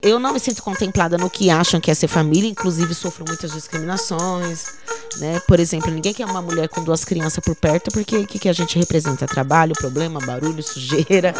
Eu não me sinto contemplada no que acham que é ser família, inclusive sofro muitas discriminações, né? Por exemplo, ninguém quer uma mulher com duas crianças por perto, porque o que, que a gente representa? Trabalho, problema, barulho, sujeira.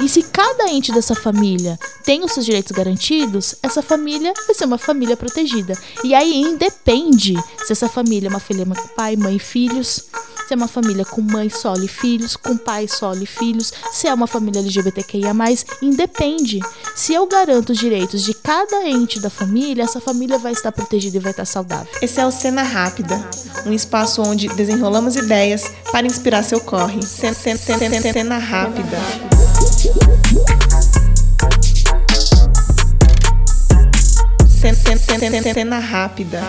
E se cada ente dessa família tem os seus direitos garantidos, essa família vai ser uma família protegida. E aí independe se essa família é uma família com pai, mãe e filhos, se é uma família com mãe solo e filhos, com pai solo e filhos, se é uma família LGBTQIA+, independe. Se eu garanto os direitos de cada ente da família, essa família vai estar protegida e vai estar saudável. Esse é o Cena Rápida, um espaço onde desenrolamos ideias para inspirar seu corre. Cena, cena, cena, cena Rápida. Cena, Rápida.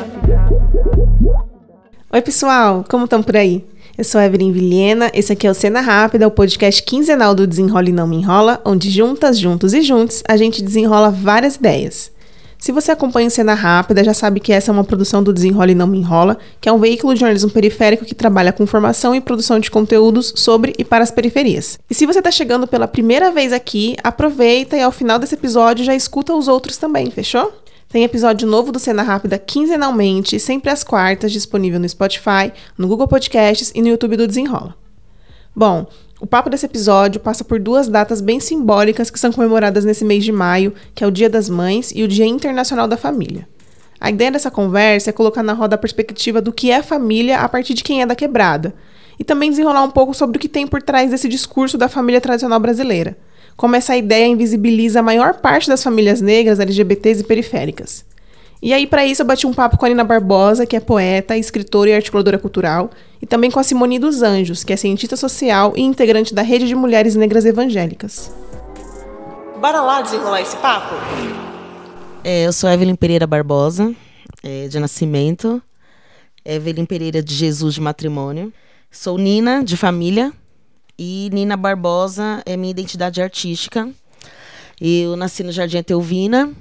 Oi, pessoal, como estão por aí? Eu sou Evelyn Vilhena, esse aqui é o Cena Rápida, o podcast quinzenal do Desenrola e Não Me Enrola, onde juntas, juntos e juntos a gente desenrola várias ideias. Se você acompanha o Cena Rápida, já sabe que essa é uma produção do Desenrola e Não Me Enrola, que é um veículo de jornalismo periférico que trabalha com formação e produção de conteúdos sobre e para as periferias. E se você está chegando pela primeira vez aqui, aproveita e ao final desse episódio já escuta os outros também, fechou? Tem episódio novo do Cena Rápida quinzenalmente, sempre às quartas, disponível no Spotify, no Google Podcasts e no YouTube do Desenrola. Bom, o papo desse episódio passa por duas datas bem simbólicas que são comemoradas nesse mês de maio, que é o Dia das Mães e o Dia Internacional da Família. A ideia dessa conversa é colocar na roda a perspectiva do que é família a partir de quem é da quebrada, e também desenrolar um pouco sobre o que tem por trás desse discurso da família tradicional brasileira como essa ideia invisibiliza a maior parte das famílias negras, LGBTs e periféricas. E aí, para isso, eu bati um papo com a Nina Barbosa, que é poeta, escritora e articuladora cultural, e também com a Simone dos Anjos, que é cientista social e integrante da Rede de Mulheres Negras Evangélicas. Bora lá desenrolar esse papo? É, eu sou Evelyn Pereira Barbosa, é, de nascimento. Evelyn Pereira de Jesus de matrimônio. Sou Nina, de família, e Nina Barbosa é minha identidade artística. Eu nasci no Jardim Teuvina,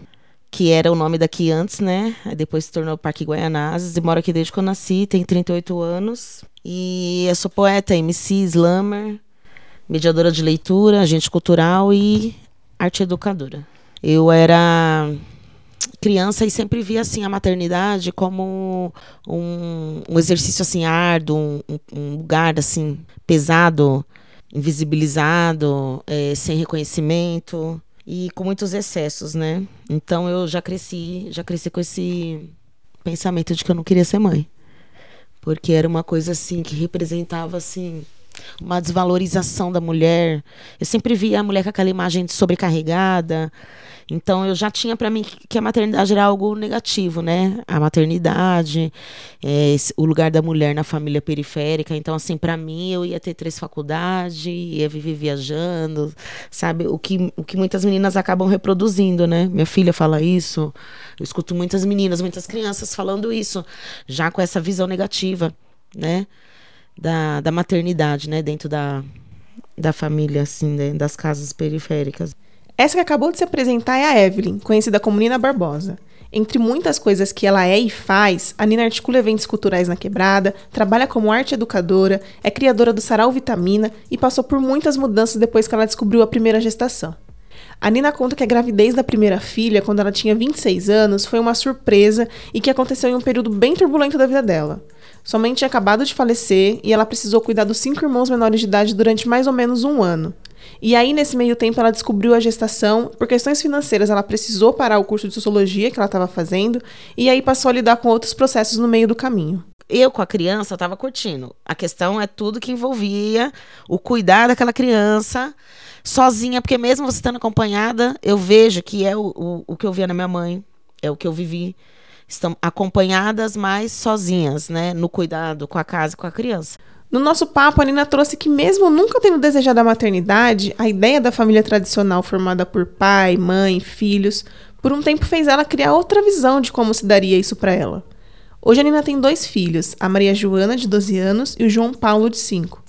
que era o nome daqui antes, né? Aí depois se tornou Parque Guaianazes. E moro aqui desde que eu nasci, tenho 38 anos. E eu sou poeta, MC, slammer, mediadora de leitura, agente cultural e arte educadora. Eu era criança e sempre via assim a maternidade como um, um exercício assim árduo, um, um lugar assim pesado invisibilizado, é, sem reconhecimento e com muitos excessos, né? Então eu já cresci, já cresci com esse pensamento de que eu não queria ser mãe. Porque era uma coisa assim que representava assim uma desvalorização da mulher. Eu sempre via a mulher com aquela imagem de sobrecarregada, então eu já tinha para mim que a maternidade era algo negativo, né? A maternidade, é, o lugar da mulher na família periférica. Então assim, para mim eu ia ter três faculdades, ia viver viajando, sabe? O que, o que muitas meninas acabam reproduzindo, né? Minha filha fala isso. Eu escuto muitas meninas, muitas crianças falando isso, já com essa visão negativa, né? Da, da maternidade, né? Dentro da, da família, assim, né? das casas periféricas. Essa que acabou de se apresentar é a Evelyn, conhecida como Nina Barbosa. Entre muitas coisas que ela é e faz, a Nina articula eventos culturais na quebrada, trabalha como arte educadora, é criadora do Sarau Vitamina e passou por muitas mudanças depois que ela descobriu a primeira gestação. A Nina conta que a gravidez da primeira filha, quando ela tinha 26 anos, foi uma surpresa e que aconteceu em um período bem turbulento da vida dela. Sua mãe tinha acabado de falecer e ela precisou cuidar dos cinco irmãos menores de idade durante mais ou menos um ano. E aí, nesse meio tempo, ela descobriu a gestação. Por questões financeiras, ela precisou parar o curso de sociologia que ela estava fazendo. E aí passou a lidar com outros processos no meio do caminho. Eu, com a criança, estava curtindo. A questão é tudo que envolvia o cuidar daquela criança sozinha, porque mesmo você estando acompanhada, eu vejo que é o, o, o que eu via na minha mãe, é o que eu vivi. Estão acompanhadas, mas sozinhas, né? No cuidado com a casa e com a criança. No nosso papo, a Nina trouxe que, mesmo nunca tendo desejado a maternidade, a ideia da família tradicional formada por pai, mãe, filhos, por um tempo fez ela criar outra visão de como se daria isso para ela. Hoje a Nina tem dois filhos, a Maria Joana, de 12 anos, e o João Paulo, de 5.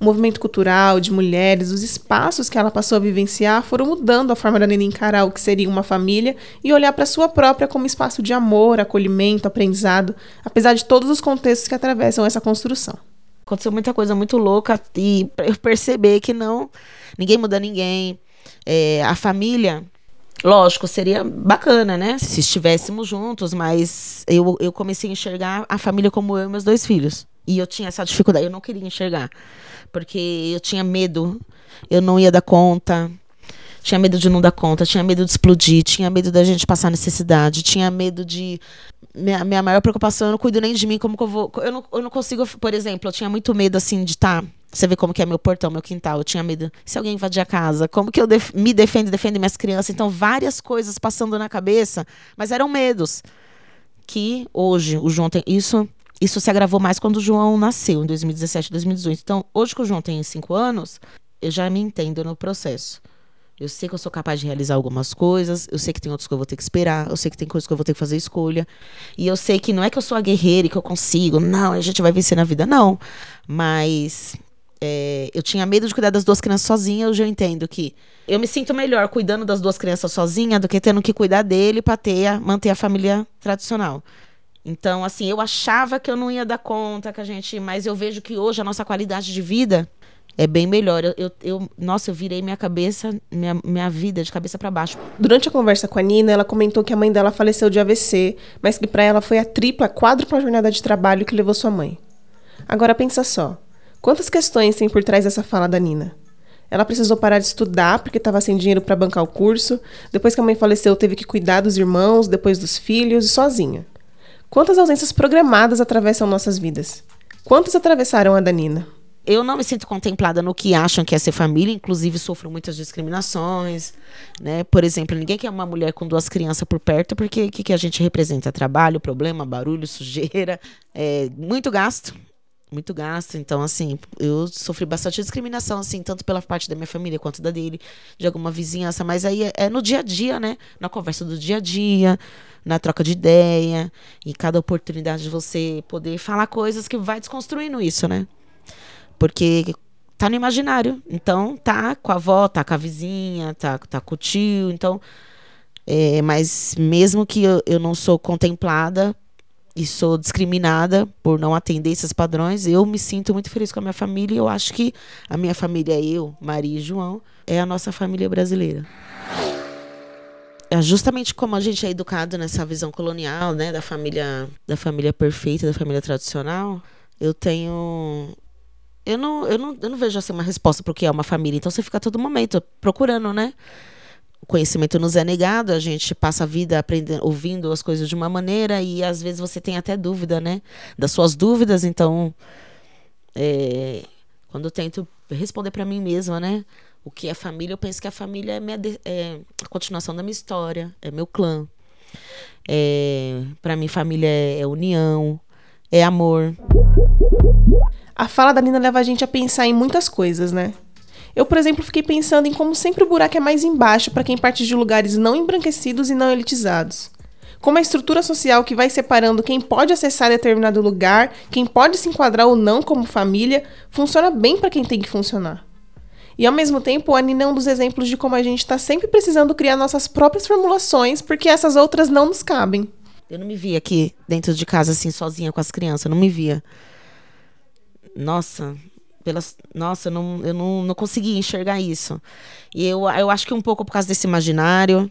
O movimento cultural, de mulheres, os espaços que ela passou a vivenciar foram mudando a forma da Nina encarar o que seria uma família e olhar para sua própria como espaço de amor, acolhimento, aprendizado, apesar de todos os contextos que atravessam essa construção. Aconteceu muita coisa muito louca e eu perceber que não, ninguém muda ninguém. É, a família, Lógico, seria bacana, né? Se estivéssemos juntos, mas eu, eu comecei a enxergar a família como eu e meus dois filhos. E eu tinha essa dificuldade, eu não queria enxergar. Porque eu tinha medo, eu não ia dar conta. Tinha medo de não dar conta, tinha medo de explodir, tinha medo da gente passar necessidade, tinha medo de. Minha, minha maior preocupação, eu não cuido nem de mim, como que eu vou. Eu não, eu não consigo, por exemplo, eu tinha muito medo, assim, de estar. Tá, você vê como que é meu portão, meu quintal. Eu tinha medo. Se alguém invadir a casa, como que eu def me defendo, defendo minhas crianças? Então, várias coisas passando na cabeça, mas eram medos. Que hoje, o João tem. Isso, isso se agravou mais quando o João nasceu, em 2017, 2018. Então, hoje que o João tem cinco anos, eu já me entendo no processo. Eu sei que eu sou capaz de realizar algumas coisas, eu sei que tem outras que eu vou ter que esperar, eu sei que tem coisas que eu vou ter que fazer escolha. E eu sei que não é que eu sou a guerreira e que eu consigo, não, a gente vai vencer na vida, não. Mas é, eu tinha medo de cuidar das duas crianças sozinha, hoje eu entendo que eu me sinto melhor cuidando das duas crianças sozinha do que tendo que cuidar dele para ter manter a família tradicional. Então, assim, eu achava que eu não ia dar conta, que a gente. Mas eu vejo que hoje a nossa qualidade de vida é bem melhor. Eu, eu, eu, nossa, eu virei minha cabeça, minha, minha vida de cabeça para baixo. Durante a conversa com a Nina, ela comentou que a mãe dela faleceu de AVC, mas que para ela foi a tripla, quádrupla jornada de trabalho que levou sua mãe. Agora pensa só, quantas questões tem por trás dessa fala da Nina? Ela precisou parar de estudar porque estava sem dinheiro para bancar o curso. Depois que a mãe faleceu, teve que cuidar dos irmãos, depois dos filhos e sozinha. Quantas ausências programadas atravessam nossas vidas? Quantas atravessaram a da Nina? Eu não me sinto contemplada no que acham que é ser família, inclusive sofro muitas discriminações, né? Por exemplo, ninguém quer uma mulher com duas crianças por perto, porque o que, que a gente representa? Trabalho, problema, barulho, sujeira, é, muito gasto, muito gasto. Então, assim, eu sofri bastante discriminação, assim, tanto pela parte da minha família quanto da dele, de alguma vizinhança, mas aí é, é no dia a dia, né? Na conversa do dia a dia, na troca de ideia, em cada oportunidade de você poder falar coisas que vai desconstruindo isso, né? Porque tá no imaginário. Então, tá com a avó, tá com a vizinha, tá, tá com o tio. Então, é, mas mesmo que eu, eu não sou contemplada e sou discriminada por não atender esses padrões, eu me sinto muito feliz com a minha família e eu acho que a minha família, eu, Maria e João, é a nossa família brasileira. É justamente como a gente é educado nessa visão colonial, né, da família, da família perfeita, da família tradicional, eu tenho eu não, eu não, eu não vejo assim uma resposta para o que é uma família. Então você fica todo momento procurando, né? O conhecimento nos é negado, a gente passa a vida aprendendo, ouvindo as coisas de uma maneira e às vezes você tem até dúvida, né? Das suas dúvidas, então é, quando eu tento responder para mim mesma, né? O que é família, eu penso que a família é, minha, é a continuação da minha história, é meu clã. É, para mim, família é, é união, é amor. A fala da Nina leva a gente a pensar em muitas coisas, né? Eu, por exemplo, fiquei pensando em como sempre o buraco é mais embaixo para quem parte de lugares não embranquecidos e não elitizados. Como a estrutura social que vai separando quem pode acessar determinado lugar, quem pode se enquadrar ou não como família, funciona bem para quem tem que funcionar. E ao mesmo tempo, a Nina é um dos exemplos de como a gente está sempre precisando criar nossas próprias formulações, porque essas outras não nos cabem. Eu não me via aqui dentro de casa assim sozinha com as crianças, eu não me via nossa, pelas, nossa, eu não, eu não, não consegui enxergar isso. E eu, eu acho que um pouco por causa desse imaginário,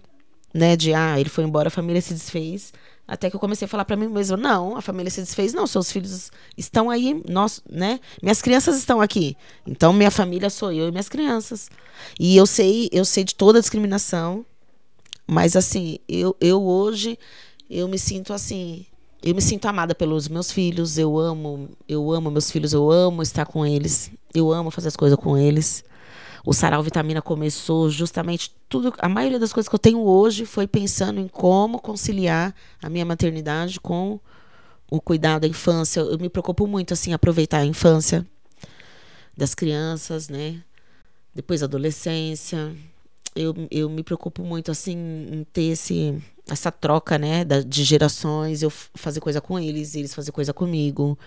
né, de ah, ele foi embora, a família se desfez. Até que eu comecei a falar para mim mesma, não, a família se desfez, não, seus filhos estão aí, nós, né? Minhas crianças estão aqui. Então minha família sou eu e minhas crianças. E eu sei, eu sei de toda a discriminação, mas assim, eu, eu hoje eu me sinto assim, eu me sinto amada pelos meus filhos, eu amo, eu amo meus filhos, eu amo estar com eles, eu amo fazer as coisas com eles. O Sarau Vitamina começou justamente tudo, a maioria das coisas que eu tenho hoje foi pensando em como conciliar a minha maternidade com o cuidado da infância. Eu me preocupo muito assim aproveitar a infância das crianças, né? Depois a adolescência. Eu, eu me preocupo muito assim em ter esse essa troca, né, da, de gerações, eu fazer coisa com eles, eles fazer coisa comigo.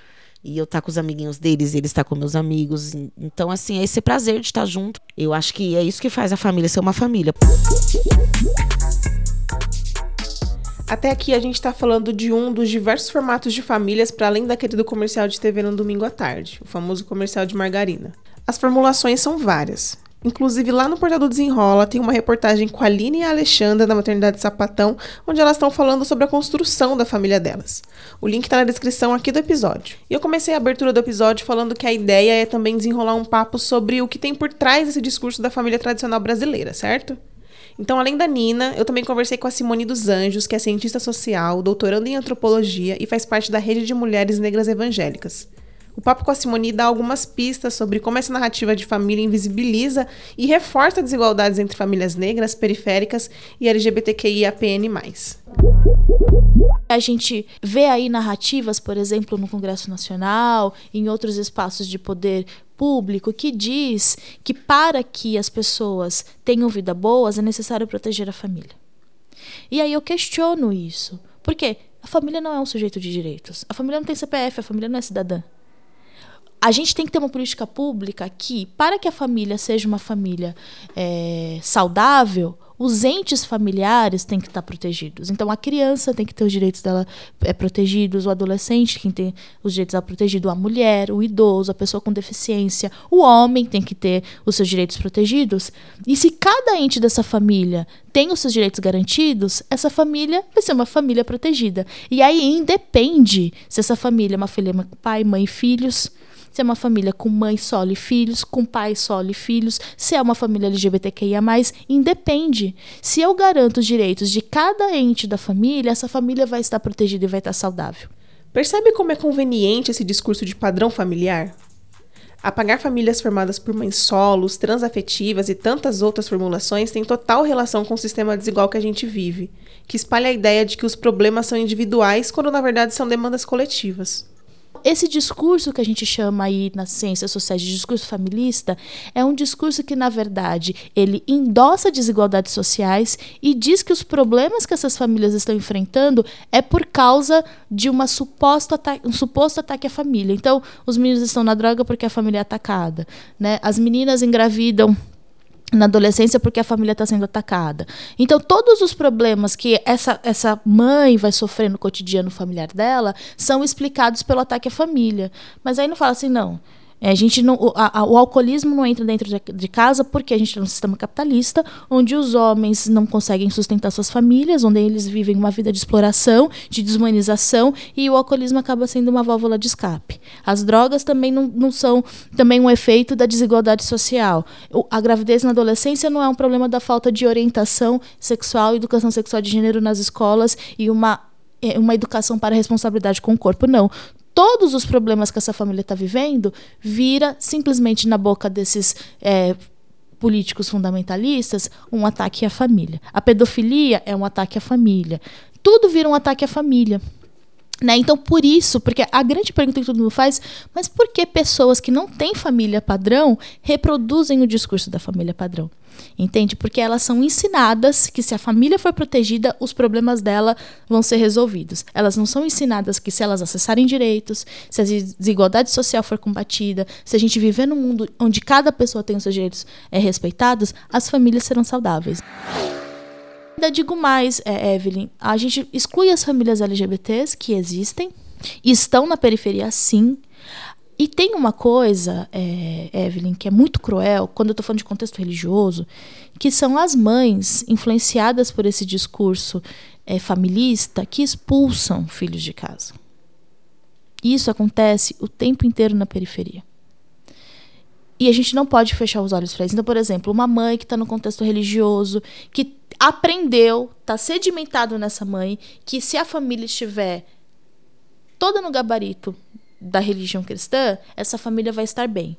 E eu estar tá com os amiguinhos deles, eles estar tá com meus amigos. Então, assim, é esse prazer de estar junto. Eu acho que é isso que faz a família ser uma família. Até aqui a gente está falando de um dos diversos formatos de famílias para além daquele do comercial de TV no domingo à tarde, o famoso comercial de margarina. As formulações são várias. Inclusive, lá no Portal do Desenrola tem uma reportagem com a Aline e a Alexandra da Maternidade Sapatão, onde elas estão falando sobre a construção da família delas. O link está na descrição aqui do episódio. E eu comecei a abertura do episódio falando que a ideia é também desenrolar um papo sobre o que tem por trás desse discurso da família tradicional brasileira, certo? Então, além da Nina, eu também conversei com a Simone dos Anjos, que é cientista social, doutorando em antropologia e faz parte da rede de mulheres negras evangélicas. O papo com a Simone dá algumas pistas sobre como essa narrativa de família invisibiliza e reforça desigualdades entre famílias negras, periféricas e LGBTQIAPN+. A gente vê aí narrativas, por exemplo, no Congresso Nacional, em outros espaços de poder público, que diz que para que as pessoas tenham vida boas é necessário proteger a família. E aí eu questiono isso. Por quê? A família não é um sujeito de direitos. A família não tem CPF, a família não é cidadã a gente tem que ter uma política pública que, para que a família seja uma família é, saudável, os entes familiares têm que estar protegidos. Então, a criança tem que ter os direitos dela é, protegidos, o adolescente tem que ter os direitos dela protegidos, a mulher, o idoso, a pessoa com deficiência, o homem tem que ter os seus direitos protegidos. E se cada ente dessa família tem os seus direitos garantidos, essa família vai ser uma família protegida. E aí independe se essa família é uma família pai, mãe filhos se é uma família com mãe solo e filhos, com pai solo e filhos, se é uma família LGBTQIA, independe. Se eu garanto os direitos de cada ente da família, essa família vai estar protegida e vai estar saudável. Percebe como é conveniente esse discurso de padrão familiar? Apagar famílias formadas por mães solos, transafetivas e tantas outras formulações tem total relação com o sistema desigual que a gente vive, que espalha a ideia de que os problemas são individuais quando na verdade são demandas coletivas. Esse discurso que a gente chama aí nas ciências sociais de discurso familista é um discurso que, na verdade, ele endossa desigualdades sociais e diz que os problemas que essas famílias estão enfrentando é por causa de uma suposto um suposto ataque à família. Então, os meninos estão na droga porque a família é atacada. Né? As meninas engravidam na adolescência porque a família está sendo atacada. Então, todos os problemas que essa, essa mãe vai sofrer no cotidiano familiar dela são explicados pelo ataque à família. Mas aí não fala assim, não. É, a gente não, o, a, o alcoolismo não entra dentro de, de casa porque a gente tem um sistema capitalista onde os homens não conseguem sustentar suas famílias, onde eles vivem uma vida de exploração, de desumanização e o alcoolismo acaba sendo uma válvula de escape. As drogas também não, não são também um efeito da desigualdade social. O, a gravidez na adolescência não é um problema da falta de orientação sexual, educação sexual de gênero nas escolas e uma é, uma educação para responsabilidade com o corpo, não todos os problemas que essa família está vivendo vira simplesmente na boca desses é, políticos fundamentalistas um ataque à família. A pedofilia é um ataque à família. Tudo vira um ataque à família. Né? Então, por isso, porque a grande pergunta que todo mundo faz, mas por que pessoas que não têm família padrão reproduzem o discurso da família padrão? Entende? Porque elas são ensinadas que se a família for protegida, os problemas dela vão ser resolvidos. Elas não são ensinadas que se elas acessarem direitos, se a desigualdade social for combatida, se a gente viver num mundo onde cada pessoa tem os seus direitos é, respeitados, as famílias serão saudáveis. Ainda digo mais, é, Evelyn, a gente exclui as famílias LGBTs que existem, estão na periferia sim, e tem uma coisa, é, Evelyn, que é muito cruel, quando eu estou falando de contexto religioso, que são as mães influenciadas por esse discurso é, familista que expulsam filhos de casa. Isso acontece o tempo inteiro na periferia. E a gente não pode fechar os olhos para isso. Então, por exemplo, uma mãe que está no contexto religioso, que aprendeu, está sedimentado nessa mãe, que se a família estiver toda no gabarito da religião cristã, essa família vai estar bem.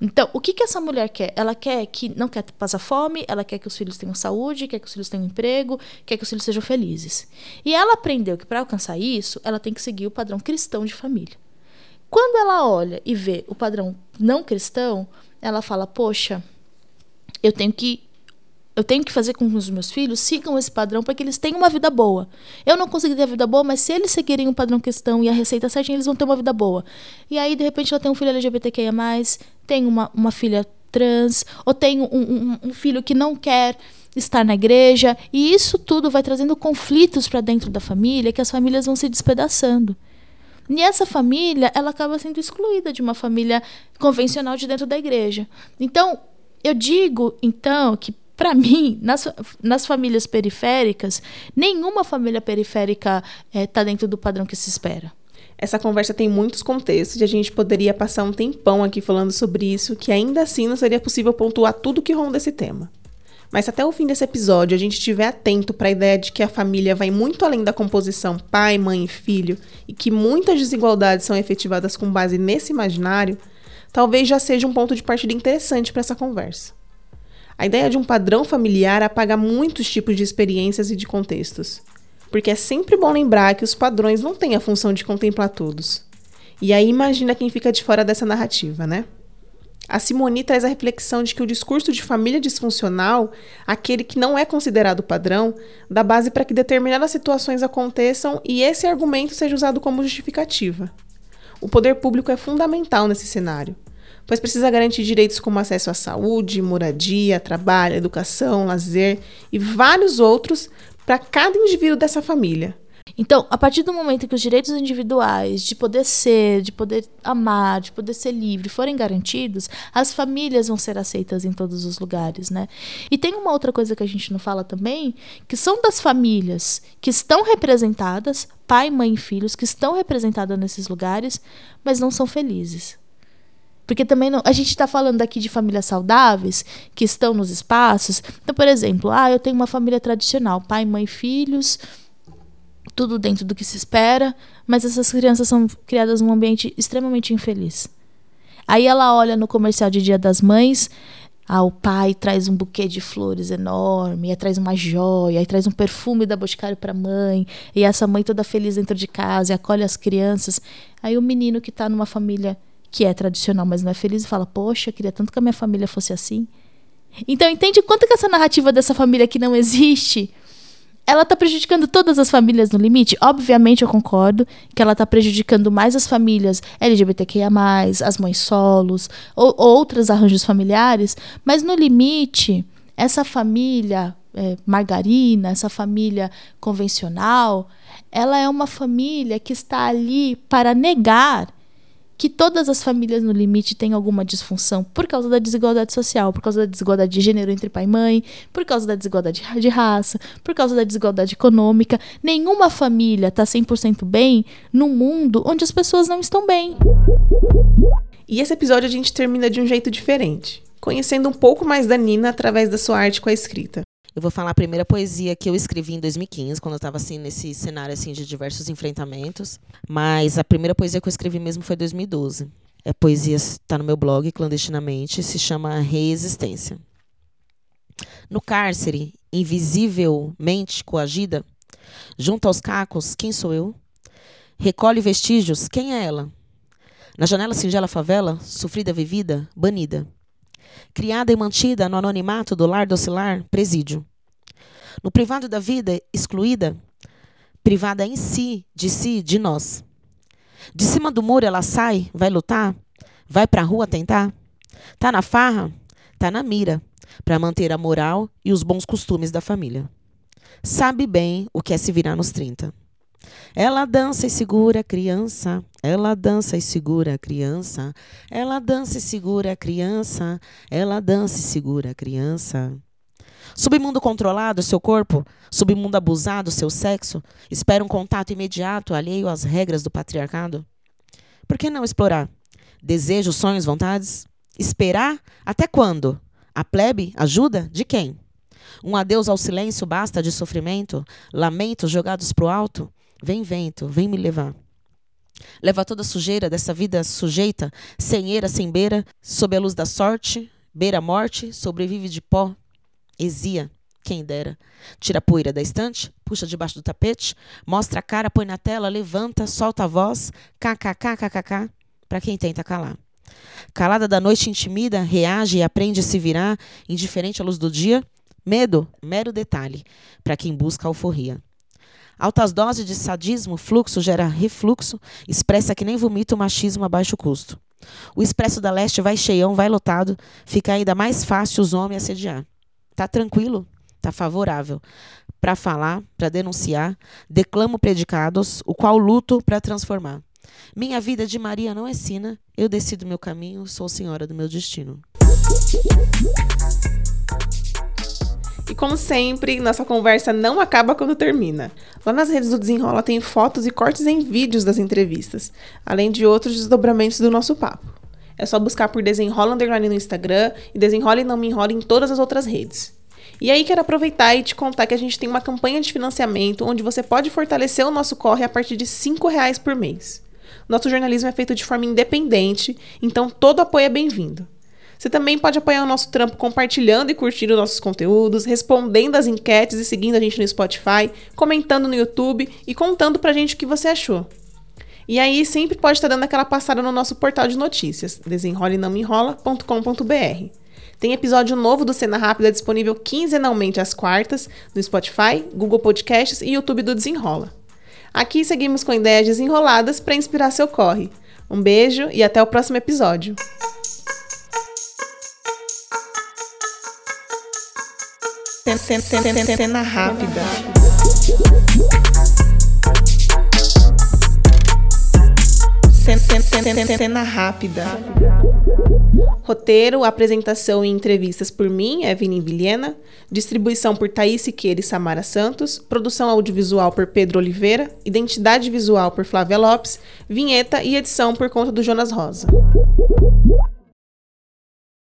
Então, o que, que essa mulher quer? Ela quer que não quer passar fome, ela quer que os filhos tenham saúde, quer que os filhos tenham emprego, quer que os filhos sejam felizes. E ela aprendeu que para alcançar isso, ela tem que seguir o padrão cristão de família. Quando ela olha e vê o padrão não cristão, ela fala: Poxa, eu tenho que eu tenho que fazer com que os meus filhos sigam esse padrão para que eles tenham uma vida boa. Eu não consegui ter a vida boa, mas se eles seguirem o padrão questão e a receita certinha, eles vão ter uma vida boa. E aí, de repente, ela tem um filho LGBTQIA, tem uma, uma filha trans, ou tem um, um, um filho que não quer estar na igreja. E isso tudo vai trazendo conflitos para dentro da família, que as famílias vão se despedaçando. E essa família, ela acaba sendo excluída de uma família convencional de dentro da igreja. Então, Eu digo, então, que para mim, nas, nas famílias periféricas, nenhuma família periférica está eh, dentro do padrão que se espera. Essa conversa tem muitos contextos e a gente poderia passar um tempão aqui falando sobre isso, que ainda assim não seria possível pontuar tudo que ronda esse tema. Mas se até o fim desse episódio a gente estiver atento para a ideia de que a família vai muito além da composição pai, mãe e filho e que muitas desigualdades são efetivadas com base nesse imaginário, talvez já seja um ponto de partida interessante para essa conversa. A ideia de um padrão familiar apaga muitos tipos de experiências e de contextos porque é sempre bom lembrar que os padrões não têm a função de contemplar todos. E aí imagina quem fica de fora dessa narrativa, né? A Simoni traz a reflexão de que o discurso de família disfuncional, aquele que não é considerado padrão, dá base para que determinadas situações aconteçam e esse argumento seja usado como justificativa. O poder público é fundamental nesse cenário, pois precisa garantir direitos como acesso à saúde, moradia, trabalho, educação, lazer e vários outros para cada indivíduo dessa família. Então, a partir do momento que os direitos individuais de poder ser, de poder amar, de poder ser livre forem garantidos, as famílias vão ser aceitas em todos os lugares, né? E tem uma outra coisa que a gente não fala também, que são das famílias que estão representadas, pai, mãe e filhos, que estão representadas nesses lugares, mas não são felizes. Porque também não, a gente está falando aqui de famílias saudáveis que estão nos espaços. Então, por exemplo, ah, eu tenho uma família tradicional, pai, mãe, filhos, tudo dentro do que se espera, mas essas crianças são criadas num ambiente extremamente infeliz. Aí ela olha no comercial de Dia das Mães, ah, o pai traz um buquê de flores enorme, aí traz uma joia, aí traz um perfume da Boticário para a mãe, e essa mãe toda feliz dentro de casa e acolhe as crianças. Aí o menino que está numa família que é tradicional, mas não é feliz, e fala: Poxa, queria tanto que a minha família fosse assim. Então, entende quanto que essa narrativa dessa família que não existe ela está prejudicando todas as famílias no limite? Obviamente eu concordo que ela está prejudicando mais as famílias LGBTQIA, as mães solos, ou outros arranjos familiares, mas no limite, essa família é, margarina, essa família convencional, ela é uma família que está ali para negar que todas as famílias no limite têm alguma disfunção por causa da desigualdade social, por causa da desigualdade de gênero entre pai e mãe, por causa da desigualdade de raça, por causa da desigualdade econômica. Nenhuma família está 100% bem num mundo onde as pessoas não estão bem. E esse episódio a gente termina de um jeito diferente, conhecendo um pouco mais da Nina através da sua arte com a escrita. Eu vou falar a primeira poesia que eu escrevi em 2015, quando eu estava assim nesse cenário assim de diversos enfrentamentos. Mas a primeira poesia que eu escrevi mesmo foi em 2012. É poesia está no meu blog clandestinamente, se chama Resistência. No cárcere, invisivelmente coagida, junto aos cacos, quem sou eu? Recolhe vestígios, quem é ela? Na janela singela favela, sofrida vivida, banida criada e mantida no anonimato do lar docilar, presídio. No privado da vida, excluída, privada em si, de si, de nós. De cima do muro ela sai, vai lutar, vai para a rua tentar. Tá na farra, tá na mira, para manter a moral e os bons costumes da família. Sabe bem o que é se virar nos 30. Ela dança e segura a criança. Ela dança e segura a criança. Ela dança e segura a criança. Ela dança e segura a criança. Submundo controlado, seu corpo. Submundo abusado, seu sexo. Espera um contato imediato, alheio às regras do patriarcado. Por que não explorar? Desejos, sonhos, vontades? Esperar? Até quando? A plebe? Ajuda? De quem? Um adeus ao silêncio basta de sofrimento? Lamentos jogados pro alto? Vem vento, vem me levar. Leva toda a sujeira dessa vida sujeita, sem eira, sem beira, sob a luz da sorte, beira a morte, sobrevive de pó. Exia, quem dera. Tira a poeira da estante, puxa debaixo do tapete, mostra a cara, põe na tela, levanta, solta a voz, kkkkkk, para quem tenta calar. Calada da noite intimida, reage e aprende a se virar, indiferente à luz do dia. Medo, mero detalhe, para quem busca alforria. Altas doses de sadismo, fluxo gera refluxo, expressa que nem vomita o machismo a baixo custo. O Expresso da Leste vai cheião, vai lotado, fica ainda mais fácil os homens assediar. Tá tranquilo? Tá favorável. Para falar, para denunciar, declamo predicados, o qual luto para transformar. Minha vida de Maria não é sina, eu decido meu caminho, sou senhora do meu destino. E como sempre, nossa conversa não acaba quando termina. Lá nas redes do Desenrola tem fotos e cortes em vídeos das entrevistas, além de outros desdobramentos do nosso papo. É só buscar por Desenrola Underline no Instagram e Desenrola e Não Me Enrola em todas as outras redes. E aí quero aproveitar e te contar que a gente tem uma campanha de financiamento onde você pode fortalecer o nosso corre a partir de R$ reais por mês. Nosso jornalismo é feito de forma independente, então todo apoio é bem-vindo. Você também pode apoiar o nosso trampo compartilhando e curtindo nossos conteúdos, respondendo as enquetes e seguindo a gente no Spotify, comentando no YouTube e contando pra gente o que você achou. E aí sempre pode estar dando aquela passada no nosso portal de notícias, desenrolenãomenrola.com.br. Tem episódio novo do Cena Rápida disponível quinzenalmente às quartas no Spotify, Google Podcasts e YouTube do Desenrola. Aqui seguimos com ideias desenroladas para inspirar seu corre. Um beijo e até o próximo episódio. Cena rápida. Cena rápida. Roteiro, apresentação e entrevistas por mim, Evelyn Vilhena. Distribuição por Thaís Siqueira e Samara Santos. Produção audiovisual por Pedro Oliveira. Identidade visual por Flávia Lopes. Vinheta e edição por conta do Jonas Rosa.